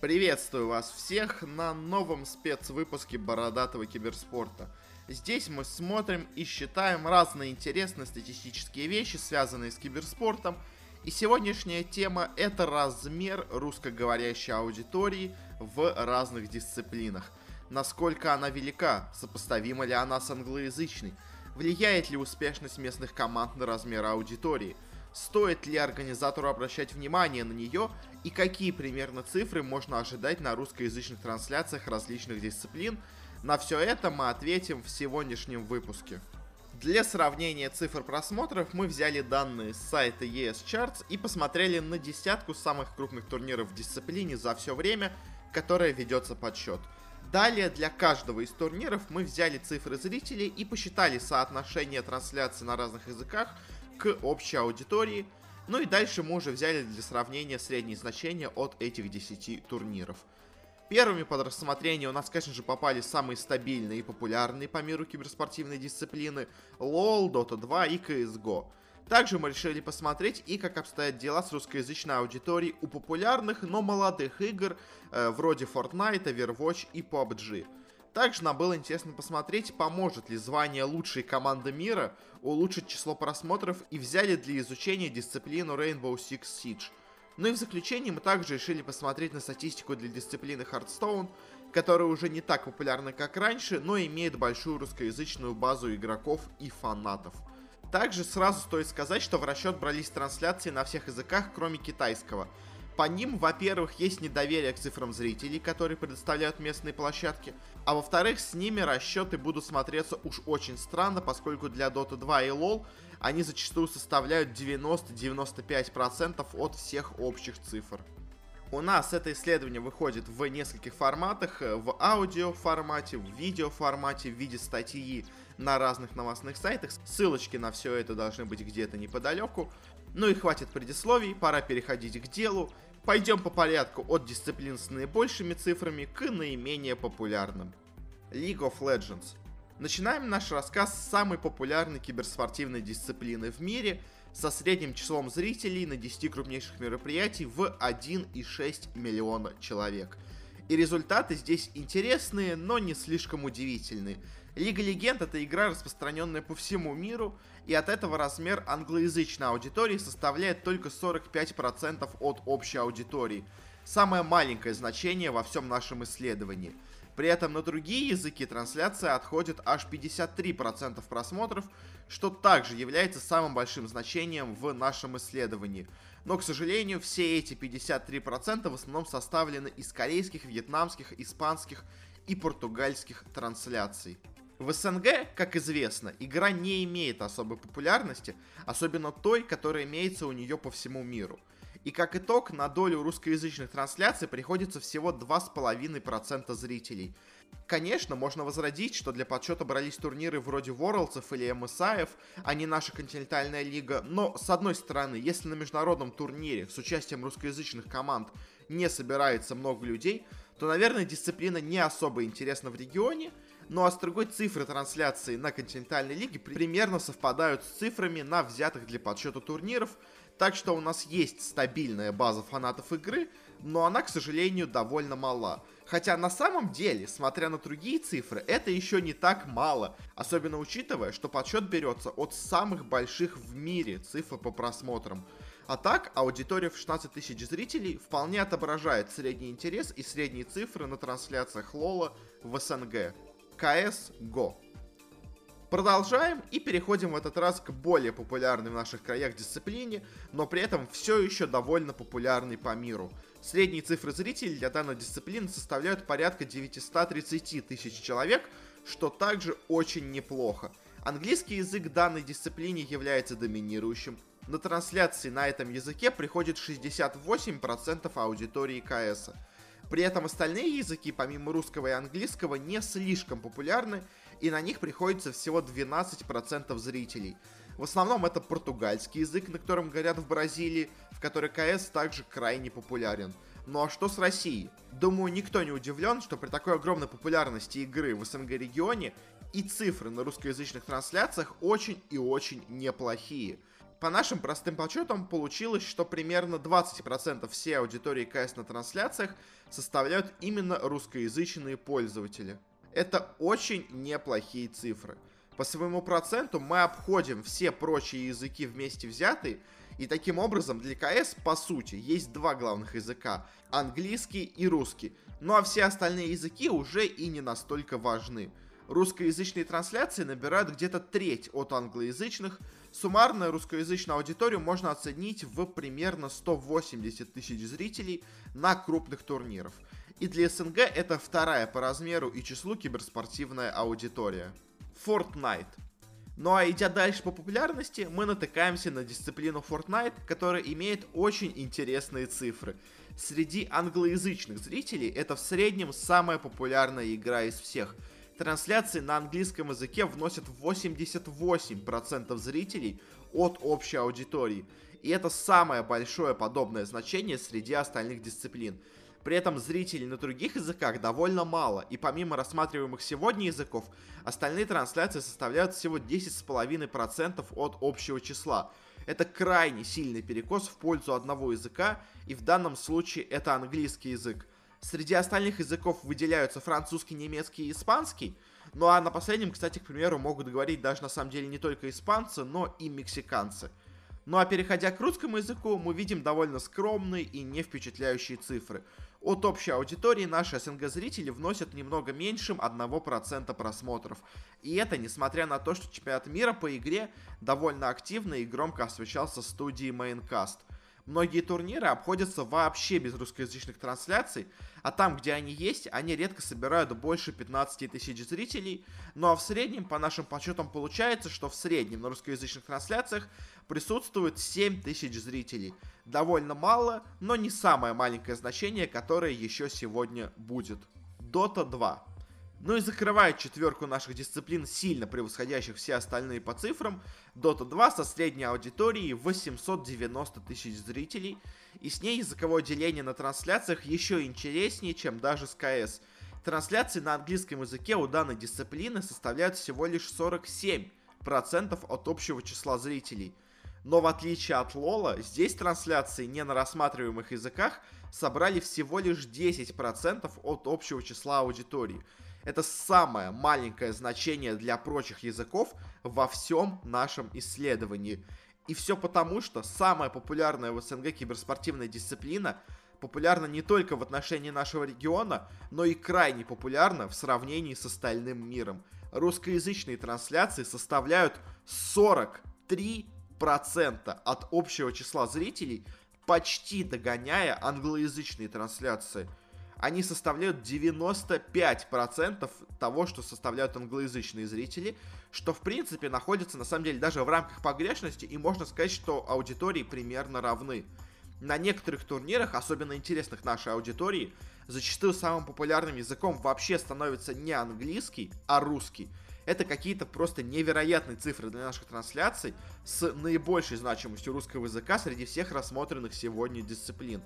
Приветствую вас всех на новом спецвыпуске Бородатого Киберспорта. Здесь мы смотрим и считаем разные интересные статистические вещи, связанные с киберспортом. И сегодняшняя тема это размер русскоговорящей аудитории в разных дисциплинах. Насколько она велика, сопоставима ли она с англоязычной, влияет ли успешность местных команд на размер аудитории – стоит ли организатору обращать внимание на нее и какие примерно цифры можно ожидать на русскоязычных трансляциях различных дисциплин. На все это мы ответим в сегодняшнем выпуске. Для сравнения цифр просмотров мы взяли данные с сайта ES Charts и посмотрели на десятку самых крупных турниров в дисциплине за все время, которое ведется подсчет. Далее для каждого из турниров мы взяли цифры зрителей и посчитали соотношение трансляций на разных языках к общей аудитории. Ну и дальше мы уже взяли для сравнения средние значения от этих 10 турниров. Первыми под рассмотрение у нас, конечно же, попали самые стабильные и популярные по миру киберспортивные дисциплины LoL, Dota 2 и CSGO. Также мы решили посмотреть и как обстоят дела с русскоязычной аудиторией у популярных, но молодых игр э, вроде Fortnite, Overwatch и PUBG. Также нам было интересно посмотреть, поможет ли звание лучшей команды мира улучшить число просмотров и взяли для изучения дисциплину Rainbow Six Siege. Ну и в заключение мы также решили посмотреть на статистику для дисциплины Hearthstone, которая уже не так популярна, как раньше, но имеет большую русскоязычную базу игроков и фанатов. Также сразу стоит сказать, что в расчет брались трансляции на всех языках, кроме китайского – по ним, во-первых, есть недоверие к цифрам зрителей, которые предоставляют местные площадки, а во-вторых, с ними расчеты будут смотреться уж очень странно, поскольку для Dota 2 и LoL они зачастую составляют 90-95% от всех общих цифр. У нас это исследование выходит в нескольких форматах, в аудио формате, в видео формате, в виде статьи на разных новостных сайтах. Ссылочки на все это должны быть где-то неподалеку. Ну и хватит предисловий, пора переходить к делу. Пойдем по порядку от дисциплин с наибольшими цифрами к наименее популярным. League of Legends. Начинаем наш рассказ с самой популярной киберспортивной дисциплины в мире, со средним числом зрителей на 10 крупнейших мероприятий в 1,6 миллиона человек. И результаты здесь интересные, но не слишком удивительные. Лига Легенд это игра, распространенная по всему миру, и от этого размер англоязычной аудитории составляет только 45% от общей аудитории. Самое маленькое значение во всем нашем исследовании. При этом на другие языки трансляция отходит аж 53% просмотров, что также является самым большим значением в нашем исследовании. Но, к сожалению, все эти 53% в основном составлены из корейских, вьетнамских, испанских и португальских трансляций. В СНГ, как известно, игра не имеет особой популярности, особенно той, которая имеется у нее по всему миру. И как итог, на долю русскоязычных трансляций приходится всего 2,5% зрителей. Конечно, можно возродить, что для подсчета брались турниры вроде Worlds или MSI, а не наша континентальная лига, но, с одной стороны, если на международном турнире с участием русскоязычных команд не собирается много людей, то, наверное, дисциплина не особо интересна в регионе, ну а с другой цифры трансляции на континентальной лиге примерно совпадают с цифрами на взятых для подсчета турниров, так что у нас есть стабильная база фанатов игры, но она, к сожалению, довольно мала. Хотя на самом деле, смотря на другие цифры, это еще не так мало, особенно учитывая, что подсчет берется от самых больших в мире цифр по просмотрам. А так, аудитория в 16 тысяч зрителей вполне отображает средний интерес и средние цифры на трансляциях Лола в СНГ. CSGO. Продолжаем и переходим в этот раз к более популярной в наших краях дисциплине, но при этом все еще довольно популярной по миру. Средние цифры зрителей для данной дисциплины составляют порядка 930 тысяч человек, что также очень неплохо. Английский язык данной дисциплине является доминирующим. На трансляции на этом языке приходит 68% аудитории КС. При этом остальные языки, помимо русского и английского, не слишком популярны, и на них приходится всего 12% зрителей. В основном это португальский язык, на котором говорят в Бразилии, в которой КС также крайне популярен. Ну а что с Россией? Думаю, никто не удивлен, что при такой огромной популярности игры в СНГ регионе и цифры на русскоязычных трансляциях очень и очень неплохие. По нашим простым подсчетам получилось, что примерно 20% всей аудитории КС на трансляциях составляют именно русскоязычные пользователи. Это очень неплохие цифры. По своему проценту мы обходим все прочие языки вместе взятые, и таким образом для КС, по сути, есть два главных языка – английский и русский. Ну а все остальные языки уже и не настолько важны. Русскоязычные трансляции набирают где-то треть от англоязычных. Суммарную русскоязычную аудиторию можно оценить в примерно 180 тысяч зрителей на крупных турнирах. И для СНГ это вторая по размеру и числу киберспортивная аудитория. Fortnite. Ну а идя дальше по популярности, мы натыкаемся на дисциплину Fortnite, которая имеет очень интересные цифры. Среди англоязычных зрителей это в среднем самая популярная игра из всех. Трансляции на английском языке вносят 88% зрителей от общей аудитории. И это самое большое подобное значение среди остальных дисциплин. При этом зрителей на других языках довольно мало, и помимо рассматриваемых сегодня языков, остальные трансляции составляют всего 10,5% от общего числа. Это крайне сильный перекос в пользу одного языка, и в данном случае это английский язык. Среди остальных языков выделяются французский, немецкий и испанский, ну а на последнем, кстати, к примеру, могут говорить даже на самом деле не только испанцы, но и мексиканцы. Ну а переходя к русскому языку, мы видим довольно скромные и не впечатляющие цифры. От общей аудитории наши СНГ-зрители вносят немного меньшим 1% просмотров. И это несмотря на то, что чемпионат мира по игре довольно активно и громко освещался студией Maincast. Многие турниры обходятся вообще без русскоязычных трансляций, а там, где они есть, они редко собирают больше 15 тысяч зрителей. Ну а в среднем, по нашим подсчетам, получается, что в среднем на русскоязычных трансляциях присутствует 7 тысяч зрителей. Довольно мало, но не самое маленькое значение, которое еще сегодня будет. Dota 2. Ну и закрывает четверку наших дисциплин, сильно превосходящих все остальные по цифрам, Dota 2 со средней аудиторией 890 тысяч зрителей, и с ней языковое деление на трансляциях еще интереснее, чем даже с КС. Трансляции на английском языке у данной дисциплины составляют всего лишь 47% от общего числа зрителей. Но в отличие от Лола, здесь трансляции не на рассматриваемых языках собрали всего лишь 10% от общего числа аудитории – это самое маленькое значение для прочих языков во всем нашем исследовании. И все потому, что самая популярная в СНГ киберспортивная дисциплина популярна не только в отношении нашего региона, но и крайне популярна в сравнении с остальным миром. Русскоязычные трансляции составляют 43% от общего числа зрителей, почти догоняя англоязычные трансляции – они составляют 95% того, что составляют англоязычные зрители, что в принципе находится на самом деле даже в рамках погрешности, и можно сказать, что аудитории примерно равны. На некоторых турнирах, особенно интересных нашей аудитории, зачастую самым популярным языком вообще становится не английский, а русский. Это какие-то просто невероятные цифры для наших трансляций с наибольшей значимостью русского языка среди всех рассмотренных сегодня дисциплин.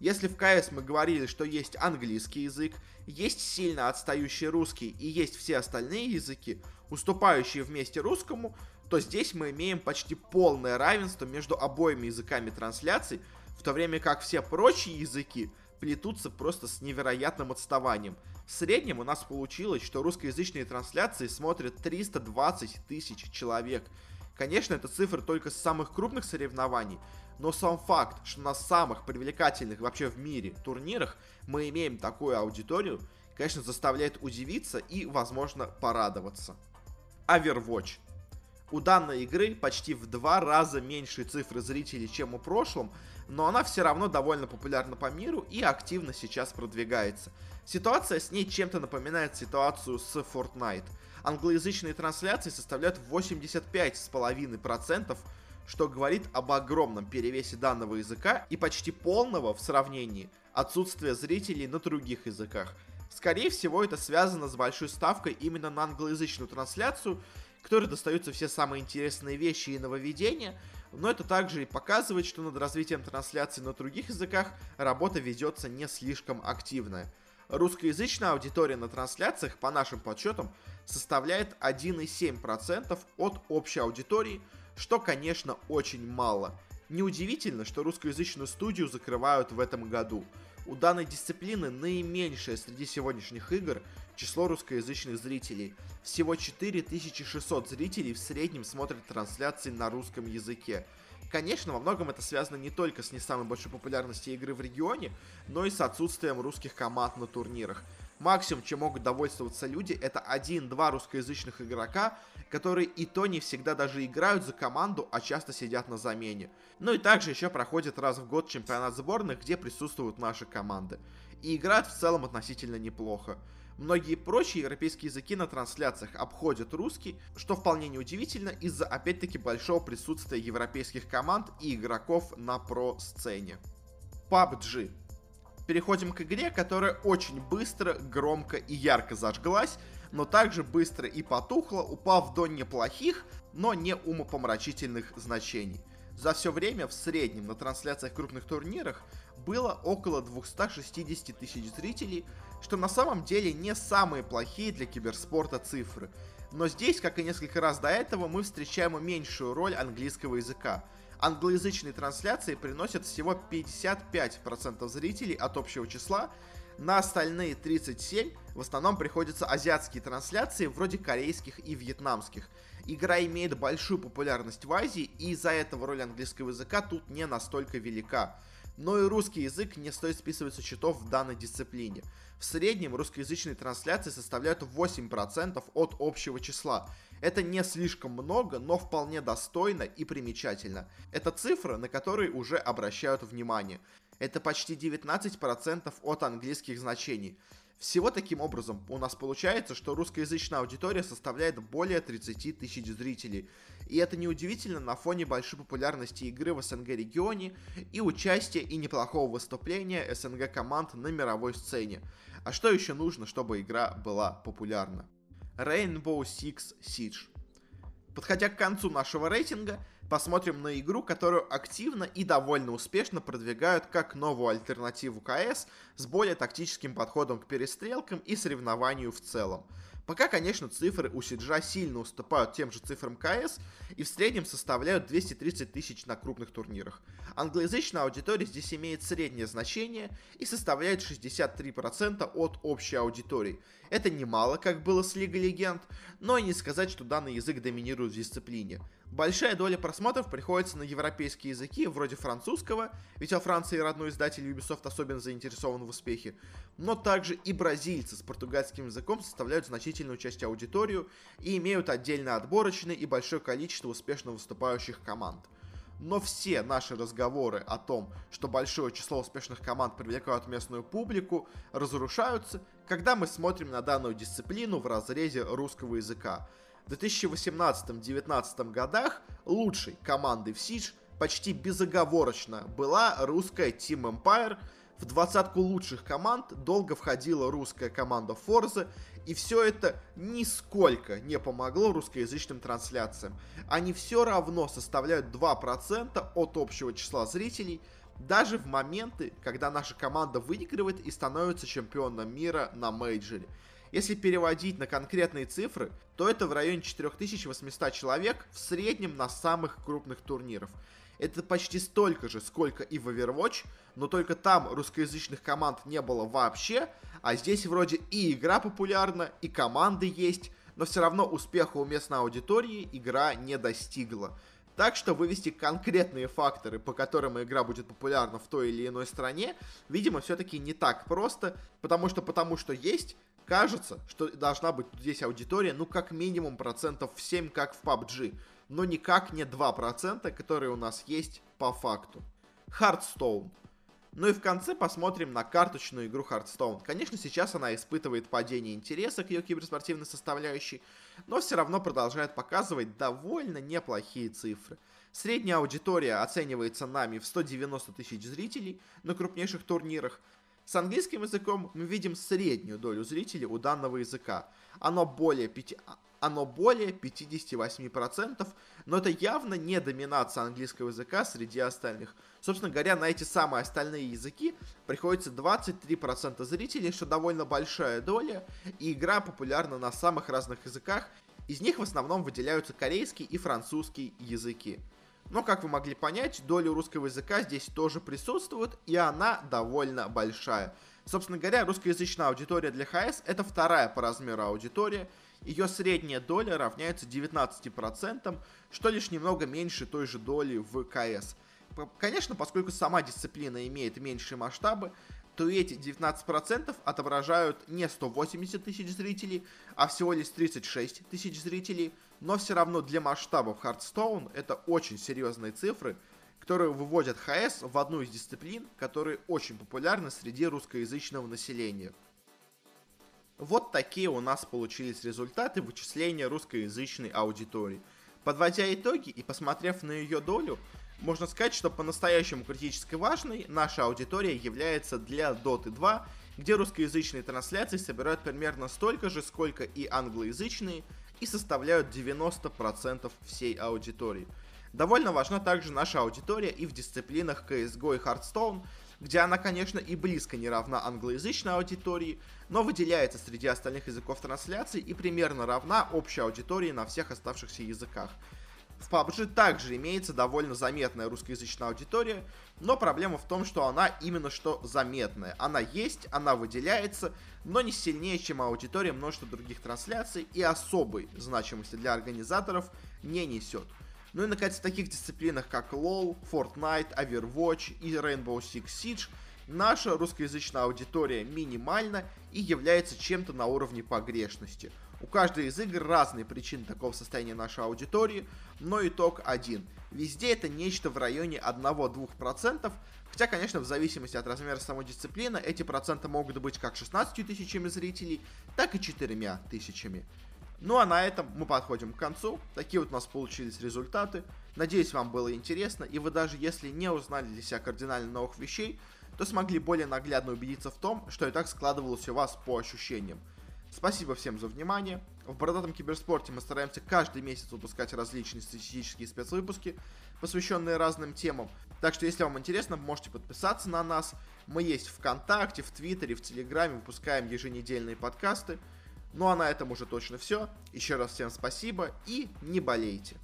Если в КС мы говорили, что есть английский язык, есть сильно отстающий русский и есть все остальные языки, уступающие вместе русскому, то здесь мы имеем почти полное равенство между обоими языками трансляций, в то время как все прочие языки плетутся просто с невероятным отставанием. В среднем у нас получилось, что русскоязычные трансляции смотрят 320 тысяч человек. Конечно, это цифры только с самых крупных соревнований, но сам факт, что на самых привлекательных вообще в мире турнирах мы имеем такую аудиторию, конечно, заставляет удивиться и, возможно, порадоваться. Overwatch. У данной игры почти в два раза меньше цифры зрителей, чем у прошлом, но она все равно довольно популярна по миру и активно сейчас продвигается. Ситуация с ней чем-то напоминает ситуацию с Fortnite. Англоязычные трансляции составляют 85,5% что говорит об огромном перевесе данного языка и почти полного в сравнении отсутствия зрителей на других языках. Скорее всего, это связано с большой ставкой именно на англоязычную трансляцию, которой достаются все самые интересные вещи и нововведения, но это также и показывает, что над развитием трансляции на других языках работа ведется не слишком активная. Русскоязычная аудитория на трансляциях, по нашим подсчетам, составляет 1,7% от общей аудитории, что, конечно, очень мало. Неудивительно, что русскоязычную студию закрывают в этом году. У данной дисциплины наименьшее среди сегодняшних игр число русскоязычных зрителей. Всего 4600 зрителей в среднем смотрят трансляции на русском языке. Конечно, во многом это связано не только с не самой большой популярностью игры в регионе, но и с отсутствием русских команд на турнирах. Максимум, чем могут довольствоваться люди, это один-два русскоязычных игрока, которые и то не всегда даже играют за команду, а часто сидят на замене. Ну и также еще проходит раз в год чемпионат сборных, где присутствуют наши команды. И играют в целом относительно неплохо. Многие прочие европейские языки на трансляциях обходят русский, что вполне неудивительно из-за опять-таки большого присутствия европейских команд и игроков на про-сцене. PUBG. Переходим к игре, которая очень быстро, громко и ярко зажглась, но также быстро и потухла, упав до неплохих, но не умопомрачительных значений. За все время в среднем на трансляциях крупных турнирах было около 260 тысяч зрителей, что на самом деле не самые плохие для киберспорта цифры. Но здесь, как и несколько раз до этого, мы встречаем меньшую роль английского языка. Англоязычные трансляции приносят всего 55% зрителей от общего числа, на остальные 37 в основном приходятся азиатские трансляции, вроде корейских и вьетнамских. Игра имеет большую популярность в Азии, и из-за этого роль английского языка тут не настолько велика. Но и русский язык не стоит списывать со счетов в данной дисциплине. В среднем русскоязычные трансляции составляют 8% от общего числа. Это не слишком много, но вполне достойно и примечательно. Это цифра, на которые уже обращают внимание. Это почти 19% от английских значений. Всего таким образом у нас получается, что русскоязычная аудитория составляет более 30 тысяч зрителей. И это неудивительно на фоне большой популярности игры в СНГ регионе и участия и неплохого выступления СНГ команд на мировой сцене. А что еще нужно, чтобы игра была популярна? Rainbow Six Siege. Подходя к концу нашего рейтинга, посмотрим на игру, которую активно и довольно успешно продвигают как новую альтернативу КС с более тактическим подходом к перестрелкам и соревнованию в целом. Пока, конечно, цифры у Сиджа сильно уступают тем же цифрам КС и в среднем составляют 230 тысяч на крупных турнирах. Англоязычная аудитория здесь имеет среднее значение и составляет 63% от общей аудитории. Это немало, как было с Лигой Легенд, но и не сказать, что данный язык доминирует в дисциплине. Большая доля просмотров приходится на европейские языки, вроде французского, ведь во Франции родной издатель Ubisoft особенно заинтересован в успехе, но также и бразильцы с португальским языком составляют значительную часть аудиторию и имеют отдельно отборочный и большое количество успешно выступающих команд. Но все наши разговоры о том, что большое число успешных команд привлекают местную публику, разрушаются, когда мы смотрим на данную дисциплину в разрезе русского языка – в 2018-2019 годах лучшей командой в Siege почти безоговорочно была русская Team Empire. В двадцатку лучших команд долго входила русская команда Forza, и все это нисколько не помогло русскоязычным трансляциям. Они все равно составляют 2% от общего числа зрителей, даже в моменты, когда наша команда выигрывает и становится чемпионом мира на мейджоре. Если переводить на конкретные цифры, то это в районе 4800 человек в среднем на самых крупных турнирах. Это почти столько же, сколько и в Overwatch, но только там русскоязычных команд не было вообще, а здесь вроде и игра популярна, и команды есть, но все равно успеха у местной аудитории игра не достигла. Так что вывести конкретные факторы, по которым игра будет популярна в той или иной стране, видимо, все-таки не так просто, потому что потому что есть Кажется, что должна быть здесь аудитория, ну, как минимум процентов в 7, как в PUBG. Но никак не 2%, которые у нас есть по факту. Hearthstone. Ну и в конце посмотрим на карточную игру Hearthstone. Конечно, сейчас она испытывает падение интереса к ее киберспортивной составляющей, но все равно продолжает показывать довольно неплохие цифры. Средняя аудитория оценивается нами в 190 тысяч зрителей на крупнейших турнирах, с английским языком мы видим среднюю долю зрителей у данного языка. Оно более 5... оно более 58%, но это явно не доминация английского языка среди остальных. Собственно говоря, на эти самые остальные языки приходится 23% зрителей, что довольно большая доля, и игра популярна на самых разных языках, из них в основном выделяются корейский и французский языки. Но, как вы могли понять, доля русского языка здесь тоже присутствует, и она довольно большая. Собственно говоря, русскоязычная аудитория для ХС это вторая по размеру аудитория. Ее средняя доля равняется 19%, что лишь немного меньше той же доли в КС. Конечно, поскольку сама дисциплина имеет меньшие масштабы, то эти 19% отображают не 180 тысяч зрителей, а всего лишь 36 тысяч зрителей, но все равно для масштабов Hearthstone это очень серьезные цифры, которые выводят ХС в одну из дисциплин, которые очень популярны среди русскоязычного населения. Вот такие у нас получились результаты вычисления русскоязычной аудитории. Подводя итоги и посмотрев на ее долю, можно сказать, что по-настоящему критически важной наша аудитория является для Dota 2, где русскоязычные трансляции собирают примерно столько же, сколько и англоязычные, и составляют 90% всей аудитории. Довольно важна также наша аудитория и в дисциплинах CSGO и Hearthstone, где она, конечно, и близко не равна англоязычной аудитории, но выделяется среди остальных языков трансляции и примерно равна общей аудитории на всех оставшихся языках. В PUBG также имеется довольно заметная русскоязычная аудитория, но проблема в том, что она именно что заметная. Она есть, она выделяется, но не сильнее, чем аудитория множества других трансляций и особой значимости для организаторов не несет. Ну и, наконец, в таких дисциплинах, как LoL, Fortnite, Overwatch и Rainbow Six Siege, наша русскоязычная аудитория минимальна и является чем-то на уровне погрешности. У каждой из игр разные причины такого состояния нашей аудитории, но итог один. Везде это нечто в районе 1-2%, хотя, конечно, в зависимости от размера самой дисциплины, эти проценты могут быть как 16 тысячами зрителей, так и 4 тысячами. Ну а на этом мы подходим к концу. Такие вот у нас получились результаты. Надеюсь, вам было интересно, и вы даже если не узнали для себя кардинально новых вещей, то смогли более наглядно убедиться в том, что и так складывалось у вас по ощущениям. Спасибо всем за внимание. В Бородатом Киберспорте мы стараемся каждый месяц выпускать различные статистические спецвыпуски, посвященные разным темам. Так что, если вам интересно, можете подписаться на нас. Мы есть в ВКонтакте, в Твиттере, в Телеграме, выпускаем еженедельные подкасты. Ну а на этом уже точно все. Еще раз всем спасибо и не болейте.